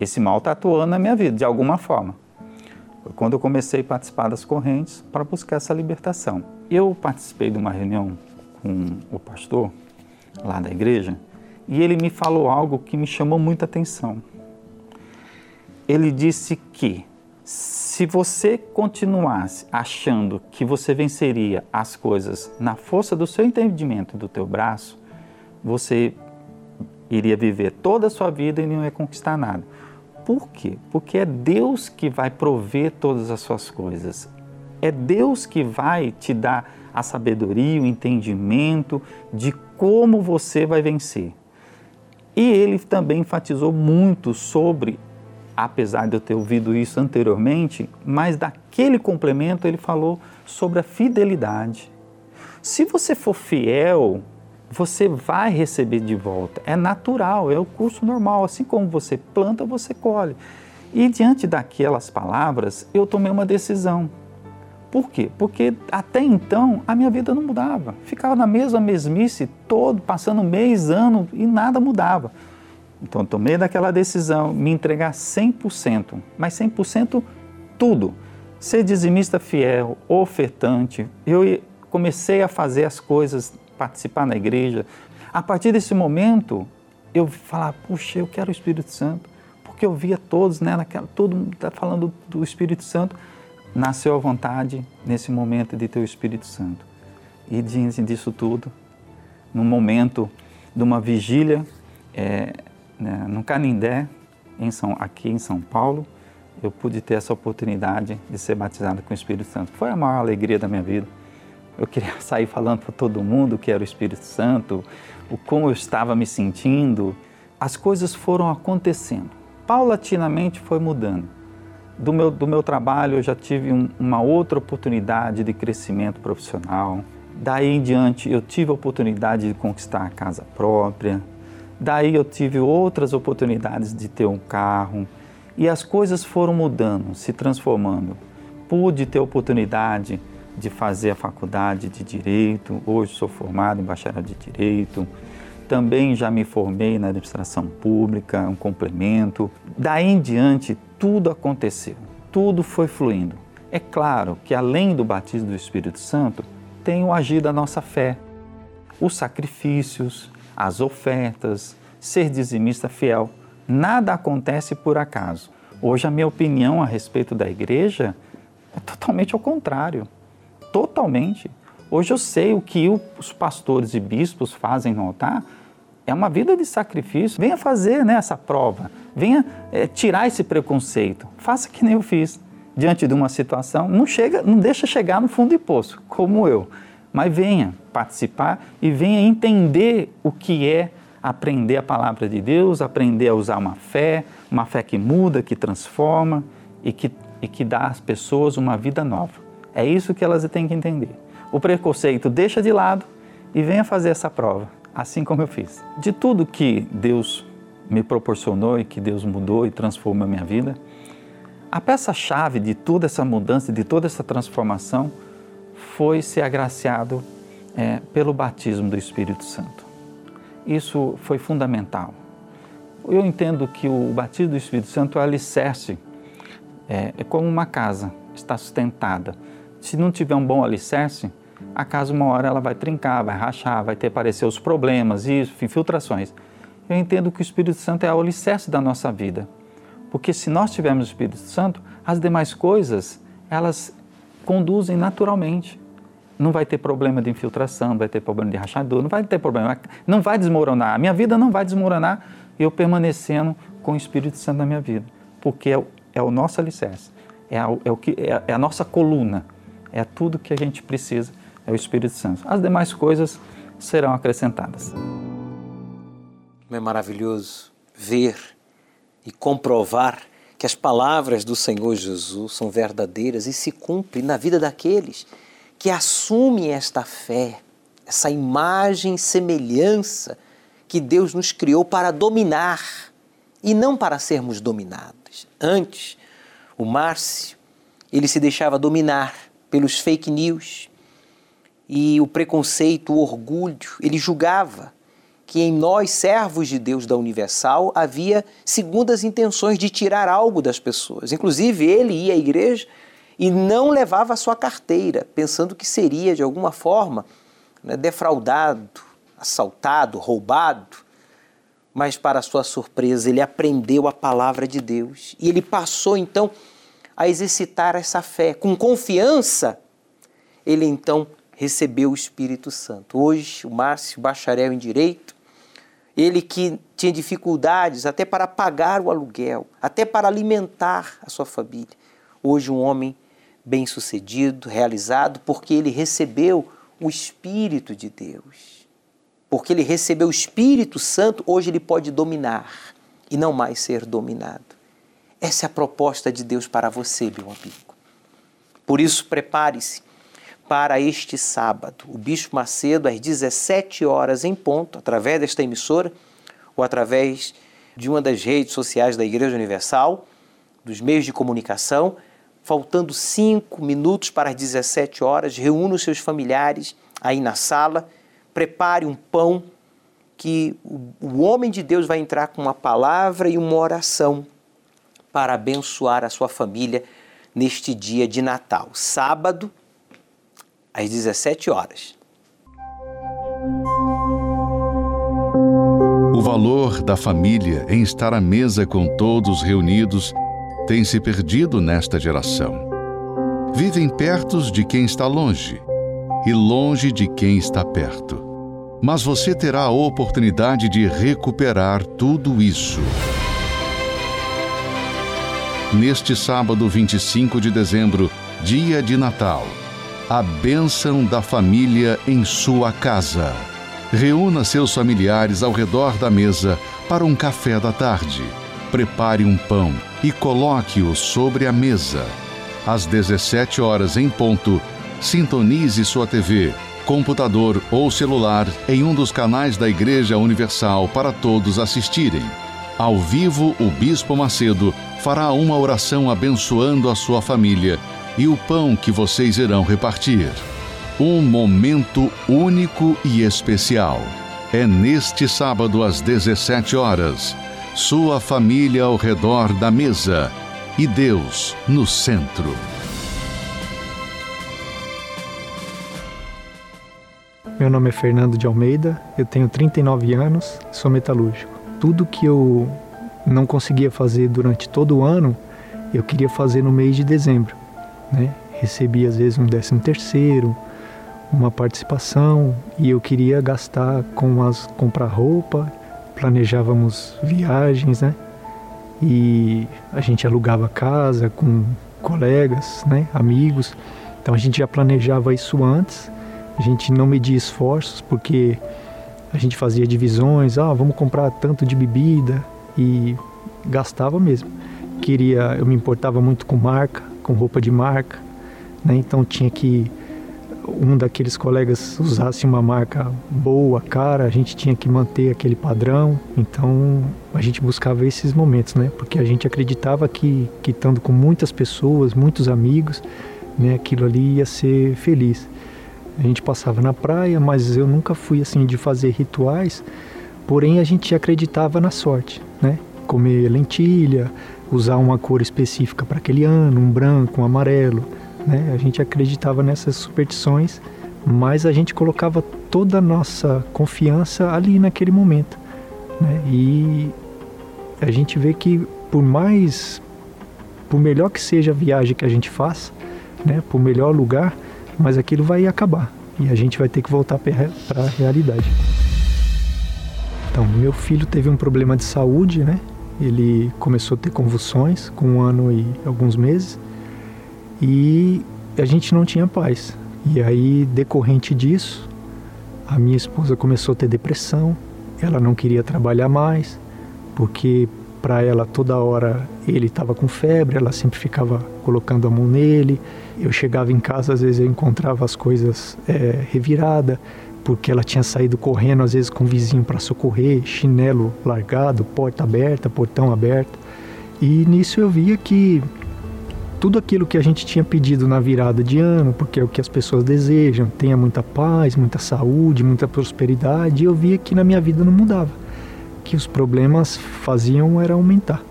Esse mal está atuando na minha vida, de alguma forma. Foi quando eu comecei a participar das correntes para buscar essa libertação. Eu participei de uma reunião com o pastor lá da igreja e ele me falou algo que me chamou muita atenção. Ele disse que se você continuasse achando que você venceria as coisas na força do seu entendimento e do teu braço, você iria viver toda a sua vida e não ia conquistar nada. Por quê? Porque é Deus que vai prover todas as suas coisas. É Deus que vai te dar a sabedoria, o entendimento de como você vai vencer. E ele também enfatizou muito sobre, apesar de eu ter ouvido isso anteriormente, mas daquele complemento ele falou sobre a fidelidade. Se você for fiel, você vai receber de volta. É natural, é o curso normal. Assim como você planta, você colhe. E diante daquelas palavras, eu tomei uma decisão. Por quê? Porque até então a minha vida não mudava. Ficava na mesma mesmice todo, passando mês, ano e nada mudava. Então tomei daquela decisão, me entregar 100%, mas 100% tudo. Ser dizimista fiel, ofertante. Eu comecei a fazer as coisas, participar na igreja. A partir desse momento, eu falar, puxa, eu quero o Espírito Santo, porque eu via todos, né, naquela, todo mundo está falando do Espírito Santo nasceu a vontade nesse momento de ter o Espírito Santo. E diante disso tudo, no momento de uma vigília é, né, no Canindé, em São, aqui em São Paulo, eu pude ter essa oportunidade de ser batizado com o Espírito Santo. Foi a maior alegria da minha vida. Eu queria sair falando para todo mundo que era o Espírito Santo, o como eu estava me sentindo. As coisas foram acontecendo. Paulatinamente foi mudando do meu, do meu trabalho eu já tive um, uma outra oportunidade de crescimento profissional. Daí em diante eu tive a oportunidade de conquistar a casa própria. Daí eu tive outras oportunidades de ter um carro. E as coisas foram mudando, se transformando. Pude ter a oportunidade de fazer a faculdade de Direito. Hoje sou formado em bacharel de Direito. Também já me formei na administração pública, um complemento. Daí em diante, tudo aconteceu, tudo foi fluindo. É claro que além do batismo do Espírito Santo, tem o agir da nossa fé, os sacrifícios, as ofertas, ser dizimista fiel. Nada acontece por acaso. Hoje a minha opinião a respeito da igreja é totalmente ao contrário. Totalmente. Hoje eu sei o que os pastores e bispos fazem no altar é uma vida de sacrifício. Venha fazer né, essa prova, venha é, tirar esse preconceito. Faça que nem eu fiz diante de uma situação. Não chega, não deixa chegar no fundo do poço, como eu. Mas venha participar e venha entender o que é aprender a palavra de Deus, aprender a usar uma fé, uma fé que muda, que transforma e que, e que dá às pessoas uma vida nova. É isso que elas têm que entender. O preconceito deixa de lado e venha fazer essa prova, assim como eu fiz. De tudo que Deus me proporcionou e que Deus mudou e transformou a minha vida, a peça-chave de toda essa mudança, de toda essa transformação, foi ser agraciado é, pelo batismo do Espírito Santo. Isso foi fundamental. Eu entendo que o batismo do Espírito Santo é alicerce, é, é como uma casa, está sustentada. Se não tiver um bom alicerce, a casa uma hora ela vai trincar, vai rachar, vai ter aparecer os problemas, isso, infiltrações. Eu entendo que o Espírito Santo é o alicerce da nossa vida. Porque se nós tivermos o Espírito Santo, as demais coisas, elas conduzem naturalmente. Não vai ter problema de infiltração, não vai ter problema de rachadura, não vai ter problema, não vai desmoronar. A minha vida não vai desmoronar eu permanecendo com o Espírito Santo na minha vida, porque é o, é o nosso alicerce, é a, é, o que, é, é a nossa coluna, é tudo que a gente precisa, é o Espírito Santo. As demais coisas serão acrescentadas. É maravilhoso ver e comprovar que as palavras do Senhor Jesus são verdadeiras e se cumprem na vida daqueles que assumem esta fé, essa imagem e semelhança que Deus nos criou para dominar e não para sermos dominados. Antes, o Márcio, ele se deixava dominar pelos fake news e o preconceito, o orgulho, ele julgava que em nós, servos de Deus da Universal, havia segundas intenções de tirar algo das pessoas. Inclusive, ele ia à igreja e não levava a sua carteira, pensando que seria, de alguma forma, né, defraudado, assaltado, roubado. Mas, para sua surpresa, ele aprendeu a palavra de Deus e ele passou então a exercitar essa fé. Com confiança, ele então recebeu o Espírito Santo. Hoje, o Márcio, bacharel em Direito, ele que tinha dificuldades até para pagar o aluguel, até para alimentar a sua família. Hoje, um homem bem-sucedido, realizado, porque ele recebeu o Espírito de Deus. Porque ele recebeu o Espírito Santo, hoje ele pode dominar e não mais ser dominado. Essa é a proposta de Deus para você, meu amigo. Por isso, prepare-se para este sábado. O Bispo Macedo, às 17 horas em ponto, através desta emissora ou através de uma das redes sociais da Igreja Universal, dos meios de comunicação, faltando cinco minutos para as 17 horas, reúna os seus familiares aí na sala, prepare um pão que o homem de Deus vai entrar com uma palavra e uma oração para abençoar a sua família neste dia de Natal, sábado, às 17 horas. O valor da família em estar à mesa com todos reunidos tem se perdido nesta geração. Vivem perto de quem está longe e longe de quem está perto. Mas você terá a oportunidade de recuperar tudo isso. Neste sábado 25 de dezembro, dia de Natal a bênção da família em sua casa. Reúna seus familiares ao redor da mesa para um café da tarde. Prepare um pão e coloque-o sobre a mesa. Às 17 horas em ponto, sintonize sua TV, computador ou celular em um dos canais da Igreja Universal para todos assistirem. Ao vivo, o Bispo Macedo fará uma oração abençoando a sua família e o pão que vocês irão repartir. Um momento único e especial. É neste sábado às 17 horas. Sua família ao redor da mesa e Deus no centro. Meu nome é Fernando de Almeida, eu tenho 39 anos, sou metalúrgico. Tudo que eu não conseguia fazer durante todo o ano, eu queria fazer no mês de dezembro. Né? Recebia às vezes um décimo terceiro, uma participação e eu queria gastar com as comprar roupa, planejávamos viagens, né? E a gente alugava casa com colegas, né, amigos. Então a gente já planejava isso antes. A gente não media esforços porque a gente fazia divisões, ah, vamos comprar tanto de bebida e gastava mesmo. Queria, eu me importava muito com marca, com roupa de marca, né? Então tinha que um daqueles colegas usasse uma marca boa, cara, a gente tinha que manter aquele padrão. Então a gente buscava esses momentos, né? Porque a gente acreditava que, que estando com muitas pessoas, muitos amigos, né, aquilo ali ia ser feliz. A gente passava na praia, mas eu nunca fui assim de fazer rituais, porém a gente acreditava na sorte, né? Comer lentilha, usar uma cor específica para aquele ano, um branco, um amarelo né? A gente acreditava nessas superstições, mas a gente colocava toda a nossa confiança ali naquele momento, né? E a gente vê que por mais, por melhor que seja a viagem que a gente faça, né? Por melhor lugar, mas aquilo vai acabar e a gente vai ter que voltar para a realidade. Então, meu filho teve um problema de saúde, né? Ele começou a ter convulsões com um ano e alguns meses e a gente não tinha paz. E aí, decorrente disso, a minha esposa começou a ter depressão, ela não queria trabalhar mais, porque para ela toda hora ele estava com febre, ela sempre ficava colocando a mão nele. Eu chegava em casa, às vezes eu encontrava as coisas é, revirada, porque ela tinha saído correndo às vezes com o vizinho para socorrer, chinelo largado, porta aberta, portão aberto. E nisso eu via que tudo aquilo que a gente tinha pedido na virada de ano, porque é o que as pessoas desejam, tenha muita paz, muita saúde, muita prosperidade, eu via que na minha vida não mudava, que os problemas faziam era aumentar,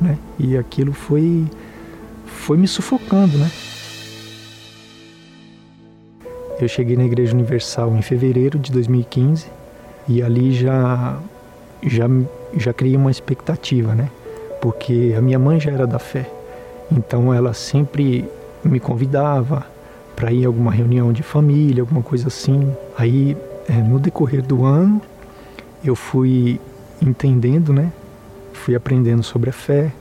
né? E aquilo foi foi me sufocando, né? Eu cheguei na Igreja Universal em fevereiro de 2015 e ali já já já criei uma expectativa, né? Porque a minha mãe já era da fé então ela sempre me convidava para ir a alguma reunião de família, alguma coisa assim. Aí é, no decorrer do ano eu fui entendendo, né? Fui aprendendo sobre a fé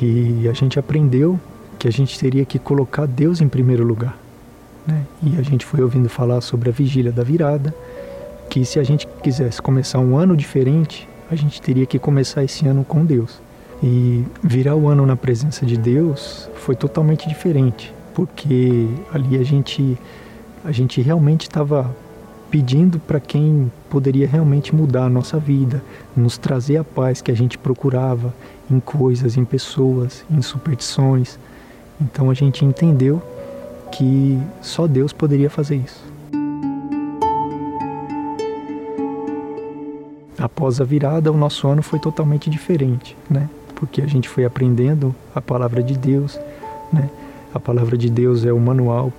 e a gente aprendeu que a gente teria que colocar Deus em primeiro lugar. Né? E a gente foi ouvindo falar sobre a vigília da virada, que se a gente quisesse começar um ano diferente, a gente teria que começar esse ano com Deus. E virar o ano na presença de Deus foi totalmente diferente, porque ali a gente a gente realmente estava pedindo para quem poderia realmente mudar a nossa vida, nos trazer a paz que a gente procurava em coisas, em pessoas, em superstições. Então a gente entendeu que só Deus poderia fazer isso. Após a virada, o nosso ano foi totalmente diferente, né? porque a gente foi aprendendo a palavra de Deus, né? A palavra de Deus é o manual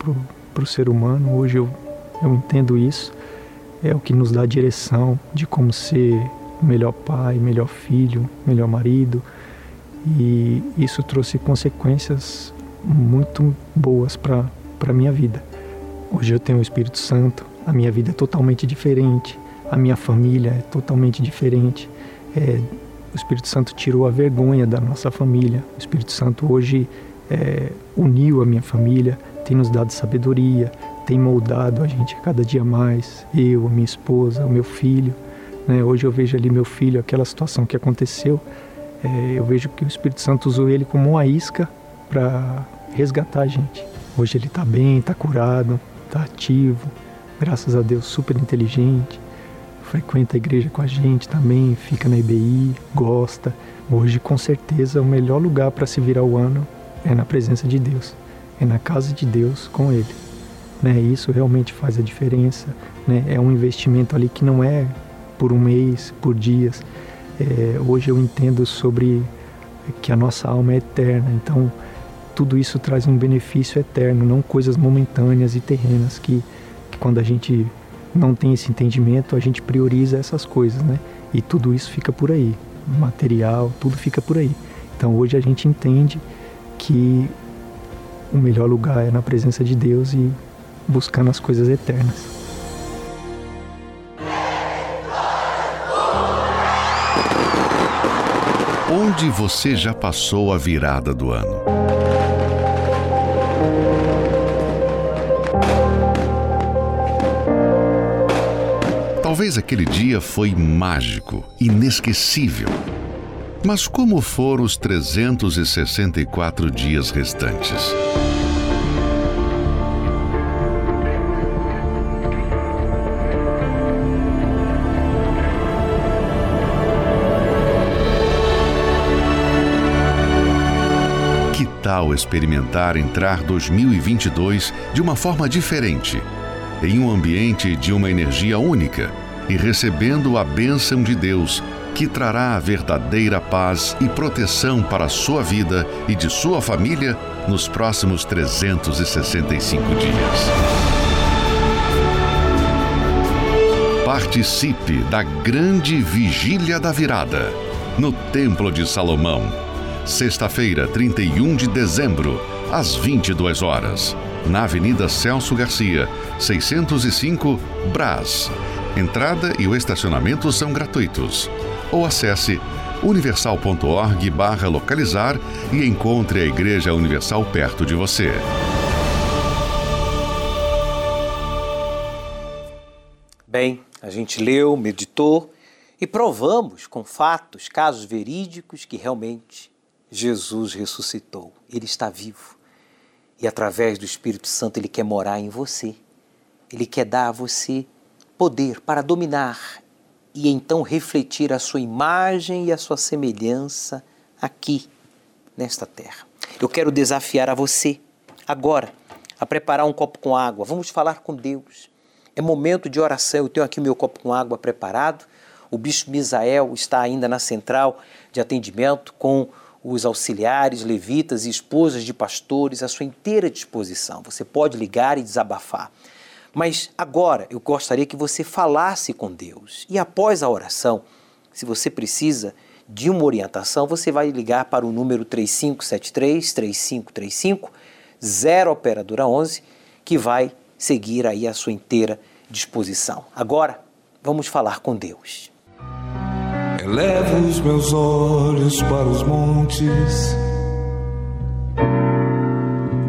para o ser humano. Hoje eu, eu entendo isso. É o que nos dá a direção de como ser melhor pai, melhor filho, melhor marido. E isso trouxe consequências muito boas para a minha vida. Hoje eu tenho o Espírito Santo, a minha vida é totalmente diferente, a minha família é totalmente diferente. É, o Espírito Santo tirou a vergonha da nossa família. O Espírito Santo hoje é, uniu a minha família, tem nos dado sabedoria, tem moldado a gente cada dia mais. Eu, a minha esposa, o meu filho. Né? Hoje eu vejo ali meu filho, aquela situação que aconteceu. É, eu vejo que o Espírito Santo usou ele como uma isca para resgatar a gente. Hoje ele está bem, está curado, está ativo, graças a Deus, super inteligente frequenta a igreja com a gente também, fica na IBI, gosta. Hoje, com certeza, o melhor lugar para se virar o ano é na presença de Deus, é na casa de Deus com Ele. Né? Isso realmente faz a diferença. Né? É um investimento ali que não é por um mês, por dias. É, hoje eu entendo sobre que a nossa alma é eterna, então tudo isso traz um benefício eterno, não coisas momentâneas e terrenas que, que quando a gente não tem esse entendimento, a gente prioriza essas coisas, né? E tudo isso fica por aí, material, tudo fica por aí. Então hoje a gente entende que o melhor lugar é na presença de Deus e buscando as coisas eternas. Onde você já passou a virada do ano? Talvez aquele dia foi mágico, inesquecível. Mas como foram os 364 dias restantes? Que tal experimentar entrar 2022 de uma forma diferente? Em um ambiente de uma energia única? E recebendo a bênção de Deus, que trará a verdadeira paz e proteção para a sua vida e de sua família nos próximos 365 dias. Participe da grande Vigília da Virada, no Templo de Salomão, sexta-feira, 31 de dezembro, às 22 horas, na Avenida Celso Garcia, 605, Brás Entrada e o estacionamento são gratuitos. Ou acesse universal.org barra localizar e encontre a Igreja Universal perto de você. Bem, a gente leu, meditou e provamos com fatos, casos verídicos que realmente Jesus ressuscitou. Ele está vivo. E através do Espírito Santo ele quer morar em você. Ele quer dar a você poder para dominar e então refletir a sua imagem e a sua semelhança aqui, nesta terra. Eu quero desafiar a você, agora, a preparar um copo com água. Vamos falar com Deus. É momento de oração. Eu tenho aqui o meu copo com água preparado. O bispo Misael está ainda na central de atendimento com os auxiliares, levitas e esposas de pastores à sua inteira disposição. Você pode ligar e desabafar. Mas agora eu gostaria que você falasse com Deus. E após a oração, se você precisa de uma orientação, você vai ligar para o número 3573 3535 0 operadora 11, que vai seguir aí a sua inteira disposição. Agora, vamos falar com Deus. Os meus olhos para os montes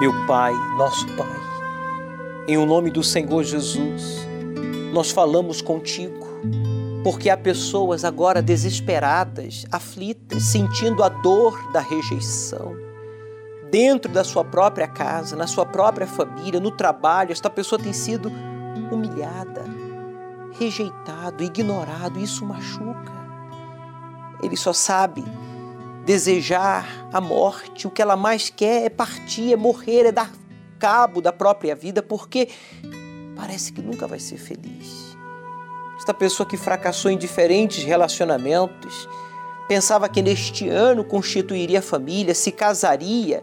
Meu Pai, nosso Pai, em o nome do Senhor Jesus, nós falamos contigo, porque há pessoas agora desesperadas, aflitas, sentindo a dor da rejeição. Dentro da sua própria casa, na sua própria família, no trabalho, esta pessoa tem sido humilhada, rejeitado, ignorado, isso machuca. Ele só sabe desejar a morte, o que ela mais quer é partir, é morrer, é dar cabo da própria vida, porque parece que nunca vai ser feliz. Esta pessoa que fracassou em diferentes relacionamentos, pensava que neste ano constituiria família, se casaria,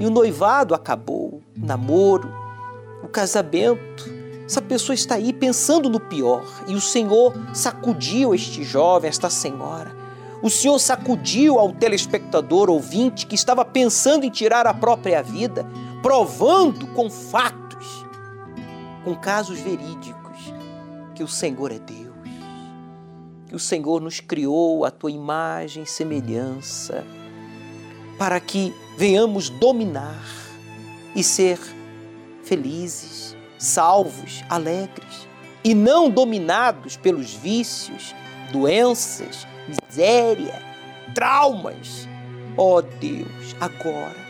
e o noivado acabou, o namoro, o casamento. Essa pessoa está aí pensando no pior, e o Senhor sacudiu este jovem, esta senhora o Senhor sacudiu ao telespectador ouvinte que estava pensando em tirar a própria vida, provando com fatos, com casos verídicos, que o Senhor é Deus, que o Senhor nos criou a tua imagem e semelhança, para que venhamos dominar e ser felizes, salvos, alegres, e não dominados pelos vícios, doenças, miséria, traumas. Ó oh Deus, agora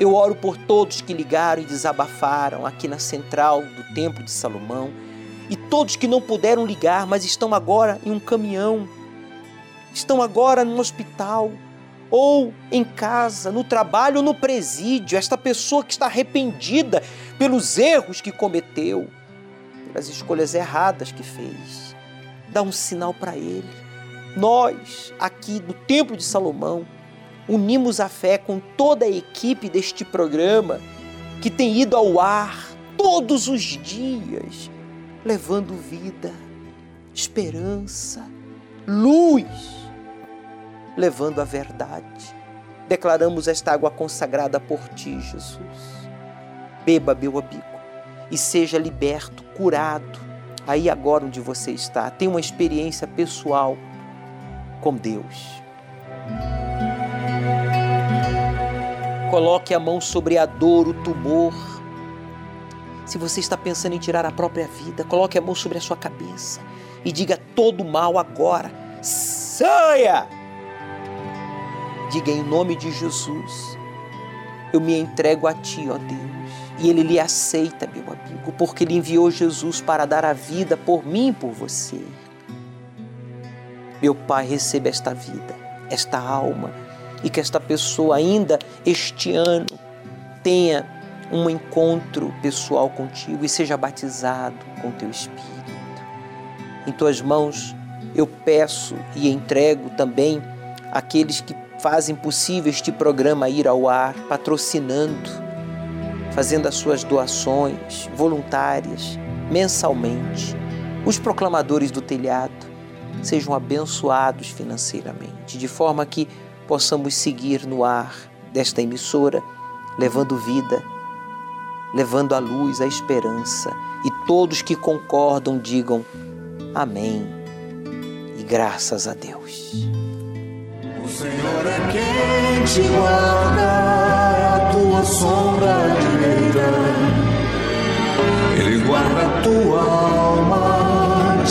eu oro por todos que ligaram e desabafaram aqui na central do Templo de Salomão e todos que não puderam ligar, mas estão agora em um caminhão, estão agora no hospital, ou em casa, no trabalho, no presídio, esta pessoa que está arrependida pelos erros que cometeu, pelas escolhas erradas que fez. Dá um sinal para ele. Nós, aqui do Templo de Salomão, unimos a fé com toda a equipe deste programa que tem ido ao ar todos os dias, levando vida, esperança, luz levando a verdade. Declaramos esta água consagrada por ti, Jesus. Beba, meu amigo, e seja liberto, curado, aí agora onde você está. Tenha uma experiência pessoal com Deus. Coloque a mão sobre a dor, o tumor. Se você está pensando em tirar a própria vida, coloque a mão sobre a sua cabeça e diga todo mal agora. Saia! Diga em nome de Jesus, eu me entrego a Ti, ó Deus. E Ele lhe aceita, meu amigo, porque Ele enviou Jesus para dar a vida por mim e por você. Meu Pai, receba esta vida, esta alma, e que esta pessoa ainda este ano tenha um encontro pessoal contigo e seja batizado com teu Espírito. Em tuas mãos eu peço e entrego também aqueles que fazem possível este programa ir ao ar, patrocinando, fazendo as suas doações voluntárias mensalmente. Os proclamadores do telhado sejam abençoados financeiramente, de forma que possamos seguir no ar desta emissora, levando vida, levando a luz, a esperança, e todos que concordam digam amém e graças a Deus. Senhor é quem te guarda, é a tua sombra direita. Ele guarda a tua alma,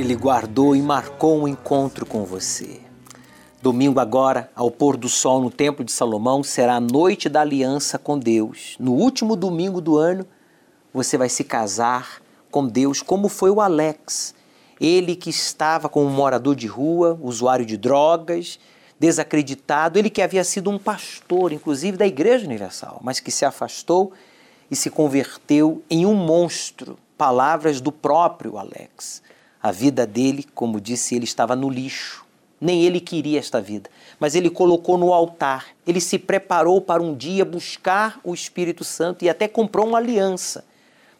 Ele guardou e marcou um encontro com você. Domingo agora, ao pôr do sol no Templo de Salomão, será a noite da aliança com Deus. No último domingo do ano, você vai se casar com Deus, como foi o Alex ele que estava como morador de rua, usuário de drogas, desacreditado, ele que havia sido um pastor, inclusive da Igreja Universal, mas que se afastou e se converteu em um monstro. Palavras do próprio Alex. A vida dele, como disse ele, estava no lixo. Nem ele queria esta vida, mas ele colocou no altar. Ele se preparou para um dia buscar o Espírito Santo e até comprou uma aliança.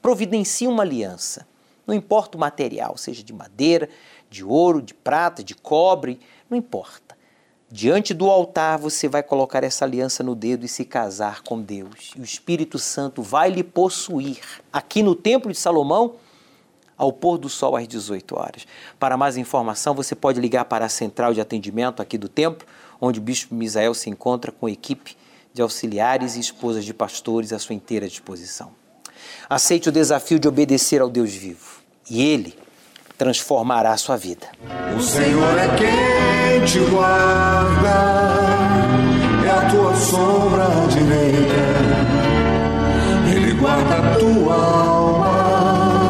Providencia uma aliança. Não importa o material, seja de madeira, de ouro, de prata, de cobre, não importa. Diante do altar você vai colocar essa aliança no dedo e se casar com Deus. E o Espírito Santo vai lhe possuir aqui no Templo de Salomão ao pôr do sol às 18 horas. Para mais informação, você pode ligar para a central de atendimento aqui do templo, onde o bispo Misael se encontra com a equipe de auxiliares e esposas de pastores à sua inteira disposição. Aceite o desafio de obedecer ao Deus vivo e Ele transformará a sua vida. O Senhor é quem te guarda, é a tua sombra direita. Ele guarda a tua alma,